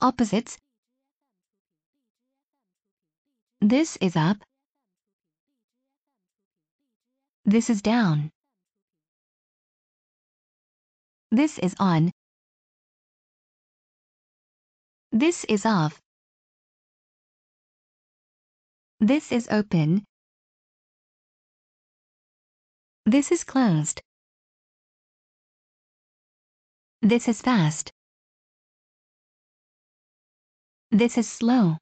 Opposites. This is up. This is down. This is on. This is off. This is open. This is closed. This is fast. This is slow.